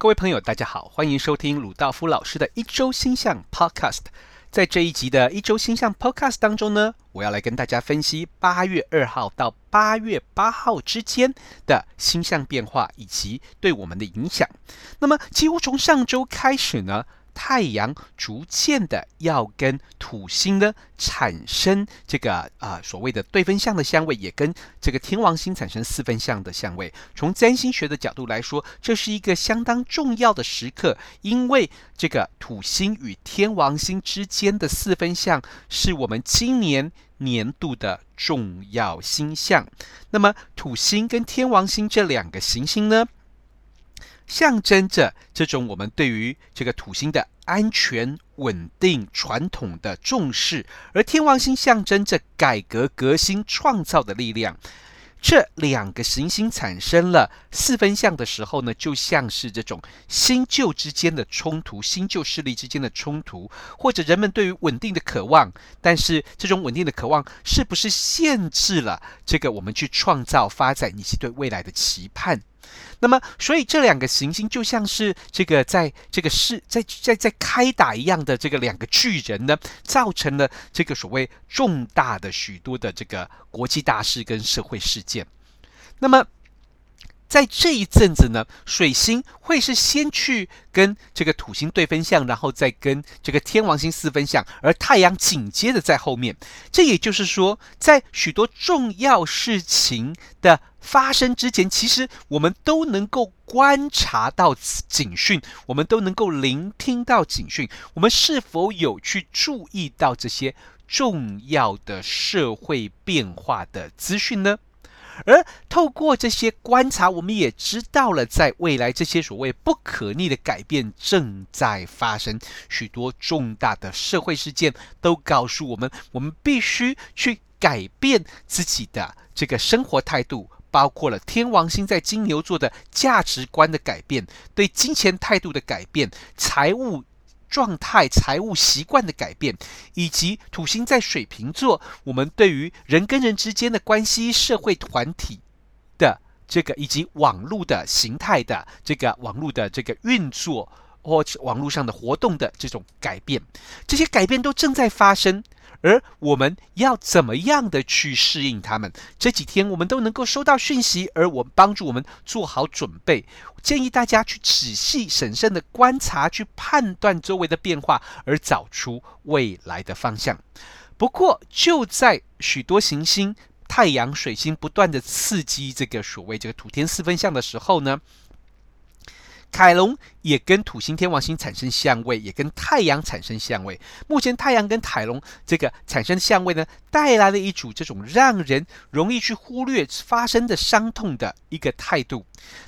各位朋友，大家好，欢迎收听鲁道夫老师的一周星象 Podcast。在这一集的一周星象 Podcast 当中呢，我要来跟大家分析八月二号到八月八号之间的星象变化以及对我们的影响。那么，几乎从上周开始呢，太阳逐渐的要跟土星呢产生这个啊、所谓的对分相的相位，也跟这个天王星产生四分相的相位。从占星学的角度来说，这是一个相当重要的时刻，因为这个土星与天王星之间的四分相是我们今年年度的重要星象。那么土星跟天王星这两个行星呢，象征着这种我们对于这个土星的安全、稳定、传统的重视，而天王星象征着改革、革新、创造的力量。这两个行星产生了四分相的时候呢，就像是这种新旧之间的冲突、新旧势力之间的冲突，或者人们对于稳定的渴望。但是这种稳定的渴望是不是限制了这个我们去创造、发展以及对未来的期盼？那么，所以这两个行星就像是这个在这个是在在在开打一样的这个两个巨人呢，造成了这个所谓重大的许多的这个国际大事跟社会事件。那么，在这一阵子呢，水星会是先去跟这个土星对分相，然后再跟这个天王星四分相，而太阳紧接着在后面。这也就是说，在许多重要事情的发生之前，其实我们都能够观察到警讯，我们都能够聆听到警讯。我们是否有去注意到这些重要的社会变化的资讯呢？而透过这些观察，我们也知道了，在未来这些所谓不可逆的改变正在发生，许多重大的社会事件都告诉我们，我们必须去改变自己的这个生活态度，包括了天王星在金牛座的价值观的改变，对金钱态度的改变，财务。状态、财务习惯的改变，以及土星在水瓶座，我们对于人跟人之间的关系、社会团体的这个，以及网络的形态的这个网络的这个运作，或者网络上的活动的这种改变，这些改变都正在发生。而我们要怎么样的去适应他们？这几天我们都能够收到讯息，而我们帮助我们做好准备。建议大家去仔细审慎的观察，去判断周围的变化，而找出未来的方向。不过，就在许多行星、太阳、水星不断的刺激这个所谓这个土天四分相的时候呢，凯龙也跟土星、天王星产生相位，也跟太阳产生相位。目前太阳跟凯龙这个产生相位呢，带来了一组这种让人容易去忽略发生的伤痛的一个态度。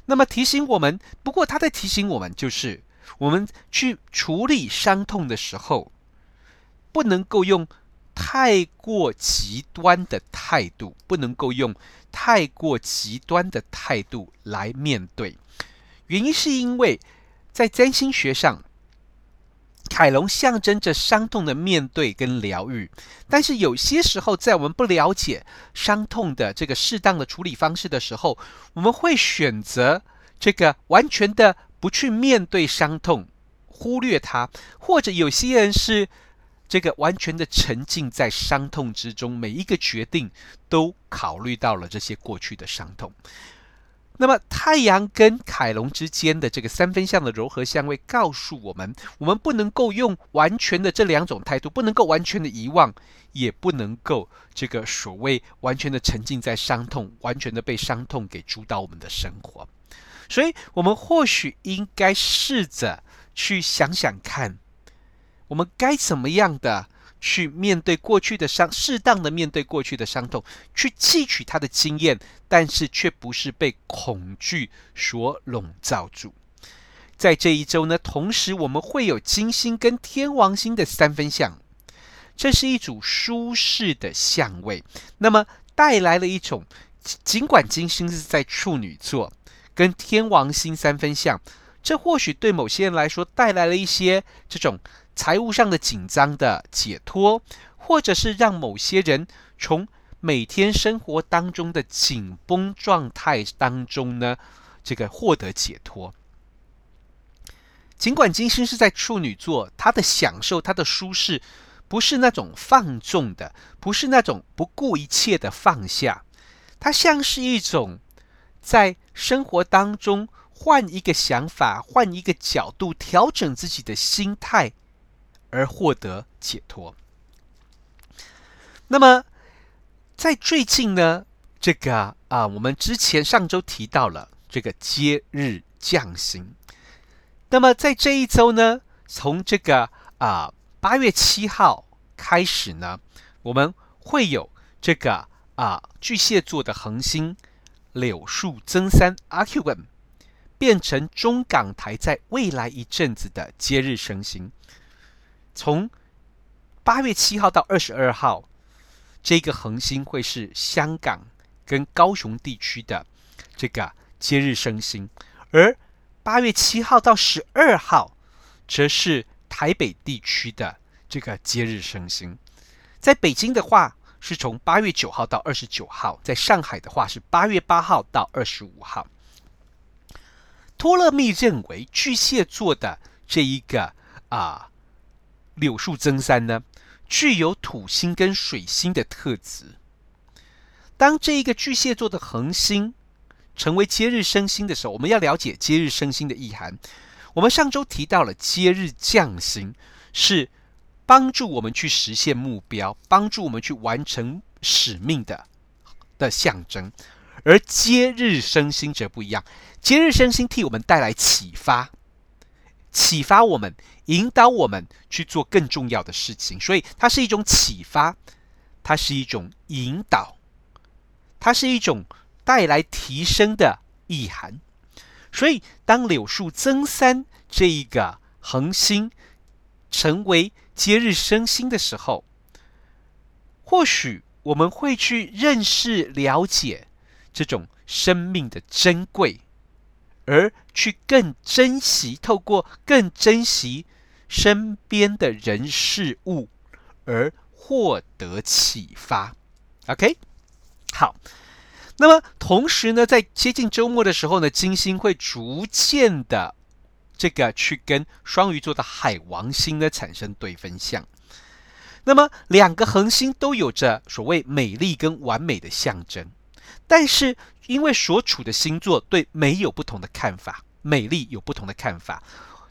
那么提醒我们，不过他在提醒我们，就是我们去处理伤痛的时候，不能够用太过极端的态度，不能够用太过极端的态度来面对。原因是因为，在占星学上，凯龙象征着伤痛的面对跟疗愈。但是有些时候，在我们不了解伤痛的这个适当的处理方式的时候，我们会选择这个完全的不去面对伤痛，忽略它；或者有些人是这个完全的沉浸在伤痛之中，每一个决定都考虑到了这些过去的伤痛。那么太阳跟凯龙之间的这个三分相的柔和相位，告诉我们，我们不能够用完全的这两种态度，不能够完全的遗忘，也不能够这个所谓完全的沉浸在伤痛，完全的被伤痛给主导我们的生活。所以，我们或许应该试着去想想看，我们该怎么样的。去面对过去的伤，适当的面对过去的伤痛，去汲取他的经验，但是却不是被恐惧所笼罩住。在这一周呢，同时我们会有金星跟天王星的三分相，这是一组舒适的相位，那么带来了一种，尽管金星是在处女座，跟天王星三分相，这或许对某些人来说带来了一些这种。财务上的紧张的解脱，或者是让某些人从每天生活当中的紧绷状态当中呢，这个获得解脱。尽管金星是在处女座，他的享受、他的舒适，不是那种放纵的，不是那种不顾一切的放下，它像是一种在生活当中换一个想法、换一个角度，调整自己的心态，而获得解脱。那么，在最近呢，这个啊、我们之前上周提到了这个接日降星。那么在这一周呢，从这个啊八月七号开始呢，我们会有这个啊巨蟹座的恒星柳树增三 Arcugum 变成中港台在未来一阵子的接日升星。从八月七号到二十二号，这个恒星会是香港跟高雄地区的这个接日升星，而八月七号到十二号，则是台北地区的这个接日升星。在北京的话，是从八月九号到二十九号；在上海的话，是八月八号到二十五号。托勒密认为，巨蟹座的这一个啊柳树增三呢，具有土星跟水星的特质。当这一个巨蟹座的恒星，成为接日升星的时候，我们要了解接日升星的意涵。我们上周提到了接日降星是帮助我们去实现目标、帮助我们去完成使命的的象征，而接日升星则不一样。接日升星替我们带来启发，启发我们，引导我们去做更重要的事情。所以它是一种启发，它是一种引导，它是一种。带来提升的意涵，所以当柳树增三这一个恒星成为节日升星的时候，或许我们会去认识、了解这种生命的珍贵，而去更珍惜，透过更珍惜身边的人事物，而获得启发。OK，好。那么同时呢，在接近周末的时候呢，金星会逐渐的这个去跟双鱼座的海王星呢产生对分相。那么两个恒星都有着所谓美丽跟完美的象征，但是因为所处的星座对美有不同的看法，美丽有不同的看法。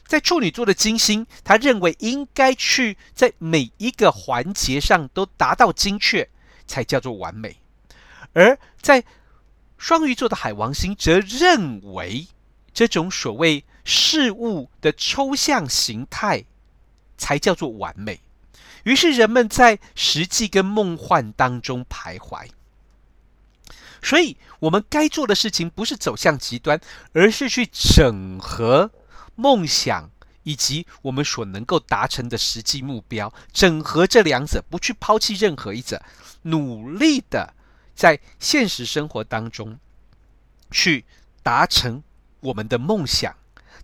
在处女座的金星，他认为应该去在每一个环节上都达到精确，才叫做完美。而在双鱼座的海王星则认为，这种所谓事物的抽象形态才叫做完美。于是人们在实际跟梦幻当中徘徊。所以，我们该做的事情不是走向极端，而是去整合梦想以及我们所能够达成的实际目标，整合这两者，不去抛弃任何一者，努力的。在现实生活当中，去达成我们的梦想，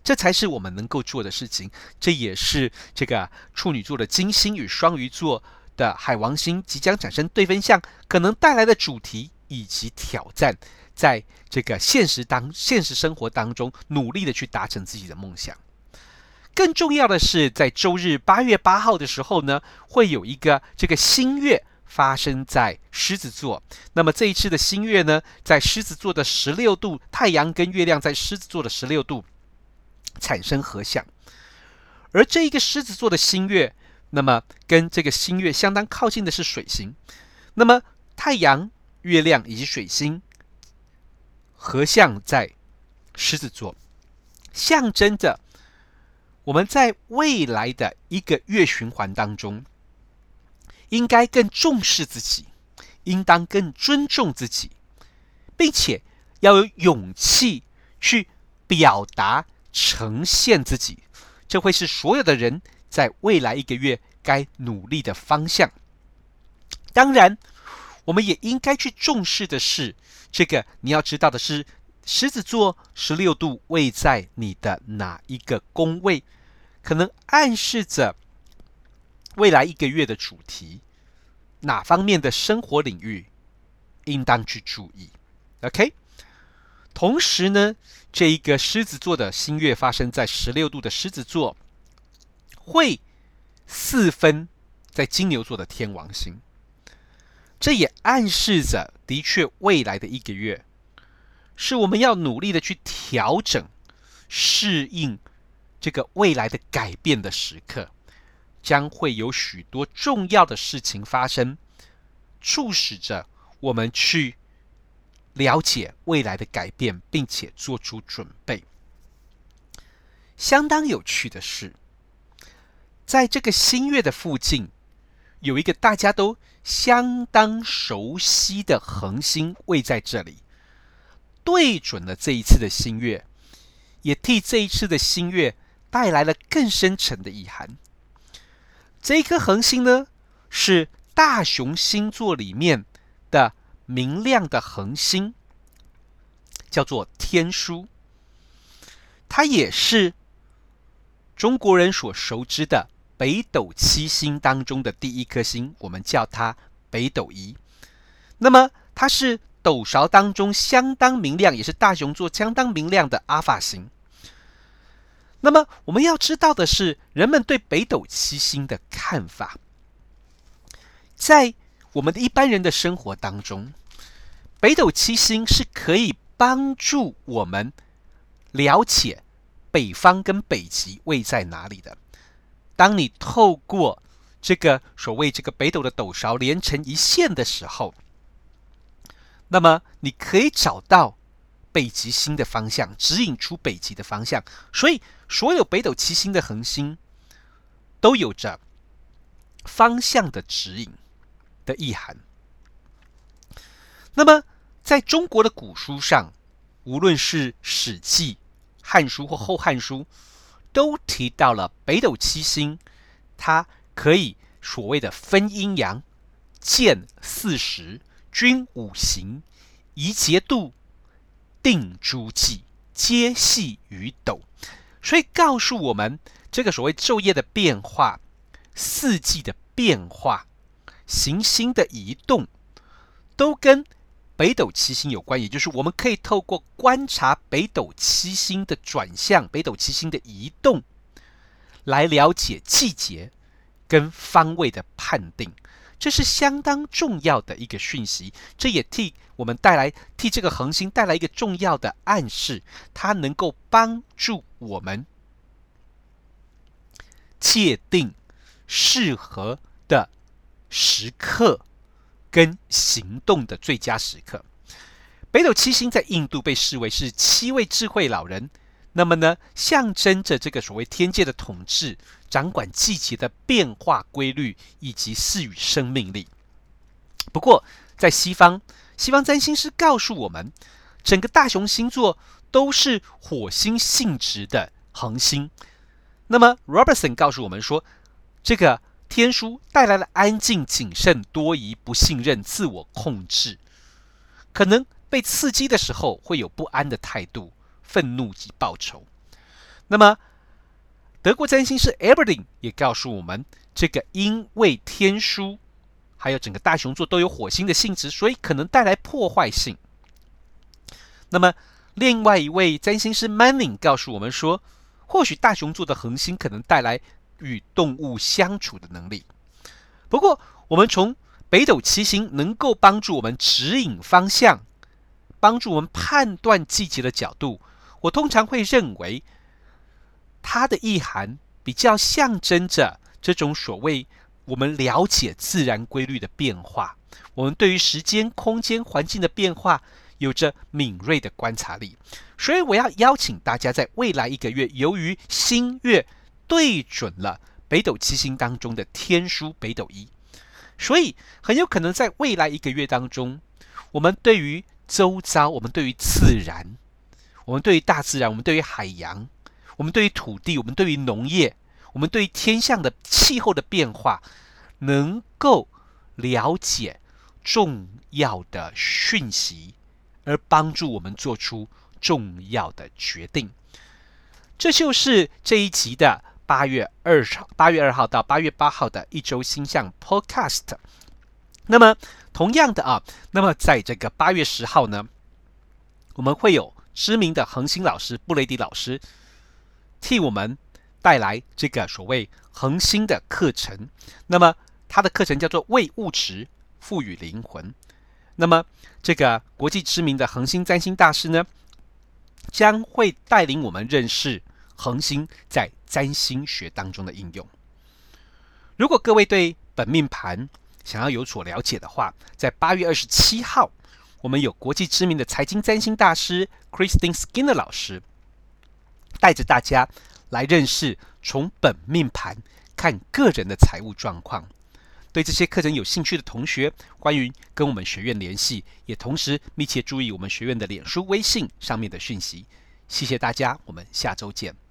这才是我们能够做的事情。这也是这个处女座的金星与双鱼座的海王星即将产生对分相，可能带来的主题以及挑战，在这个现实当现实生活当中，努力的去达成自己的梦想。更重要的是，在周日八月八号的时候呢，会有一个这个新月。发生在狮子座，那么这一次的新月呢，在狮子座的十六度，太阳跟月亮在狮子座的十六度产生合相，而这一个狮子座的新月，那么跟这个新月相当靠近的是水星，那么太阳、月亮以及水星合相在狮子座，象征着我们在未来的一个月循环当中。应该更重视自己，应当更尊重自己，并且要有勇气去表达、呈现自己。这会是所有的人在未来一个月该努力的方向。当然，我们也应该去重视的是，这个你要知道的是，狮子座十六度位在你的哪一个宫位，可能暗示着。未来一个月的主题，哪方面的生活领域应当去注意？OK。同时呢，这一个狮子座的新月发生在十六度的狮子座，会四分在金牛座的天王星。这也暗示着，的确，未来的一个月是我们要努力的去调整、适应这个未来的改变的时刻，将会有许多重要的事情发生，促使着我们去了解未来的改变，并且做出准备。相当有趣的是，在这个新月的附近，有一个大家都相当熟悉的恒星位在这里，对准了这一次的新月，也替这一次的新月带来了更深沉的意涵。这一颗恒星呢，是大熊星座里面的明亮的恒星，叫做天枢。它也是中国人所熟知的。北斗七星当中的第一颗星，我们叫它北斗一。那么，它是斗勺当中相当明亮，也是大熊座相当明亮的阿法星。那么，我们要知道的是，人们对北斗七星的看法，在我们的一般人的生活当中，北斗七星是可以帮助我们了解北方跟北极位在哪里的。当你透过这个所谓这个北斗的斗勺连成一线的时候，那么你可以找到北极星的方向，指引出北极的方向。所以，所有北斗七星的恒星都有着方向的指引的意涵。那么，在中国的古书上，无论是《史记》《汉书》或《后汉书》。都提到了北斗七星，它可以所谓的分阴阳、见四时、均五行、宜节度、定诸纪，皆系于斗。所以告诉我们，这个所谓昼夜的变化、四季的变化、行星的移动，都跟北斗七星有关，也就是我们可以透过观察北斗七星的转向、北斗七星的移动，来了解季节跟方位的判定，这是相当重要的一个讯息。这也替我们带来，替这个恒星带来一个重要的暗示，它能够帮助我们界定适合的时刻。跟行动的最佳时刻，北斗七星在印度被视为是七位智慧老人，那么呢，象征着这个所谓天界的统治，掌管季节的变化规律以及赐予生命力。不过，在西方，西方占星师告诉我们，整个大熊星座都是火星性质的恒星。那么，Robertson 告诉我们说，这个。天枢带来了安静、谨慎、多疑、不信任、自我控制，可能被刺激的时候会有不安的态度、愤怒及报仇。那么，德国占星师 e b e r d i n 也告诉我们，这个因为天枢还有整个大熊座都有火星的性质，所以可能带来破坏性。那么，另外一位占星师 Manning 告诉我们说，或许大熊座的恒星可能带来。与动物相处的能力。不过，我们从北斗七星能够帮助我们指引方向、帮助我们判断季节的角度，我通常会认为它的意涵比较象征着这种所谓我们了解自然规律的变化，我们对于时间、空间、环境的变化有着敏锐的观察力。所以，我要邀请大家在未来一个月，由于新月。对准了北斗七星当中的天枢北斗一，所以很有可能在未来一个月当中，我们对于周遭，我们对于自然，我们对于大自然，我们对于海洋，我们对于土地，我们对于农业，我们对于天象的气候的变化，能够了解重要的讯息，而帮助我们做出重要的决定。这就是这一集的。八月二号，八月二号到八月八号的一周星象 Podcast。那么，同样的啊，那么在这个八月十号呢，我们会有知名的恒星老师布雷迪老师，替我们带来这个所谓恒星的课程。那么他的课程叫做“为物质赋予灵魂”。那么这个国际知名的恒星占星大师呢，将会带领我们认识恒星在占星学当中的应用。如果各位对本命盘想要有所了解的话，在八月二十七号，我们有国际知名的财经占星大师 Christine Skinner 老师，带着大家来认识从本命盘看个人的财务状况。对这些课程有兴趣的同学，欢迎跟我们学院联系，也同时密切注意我们学院的脸书、微信上面的讯息。谢谢大家，我们下周见。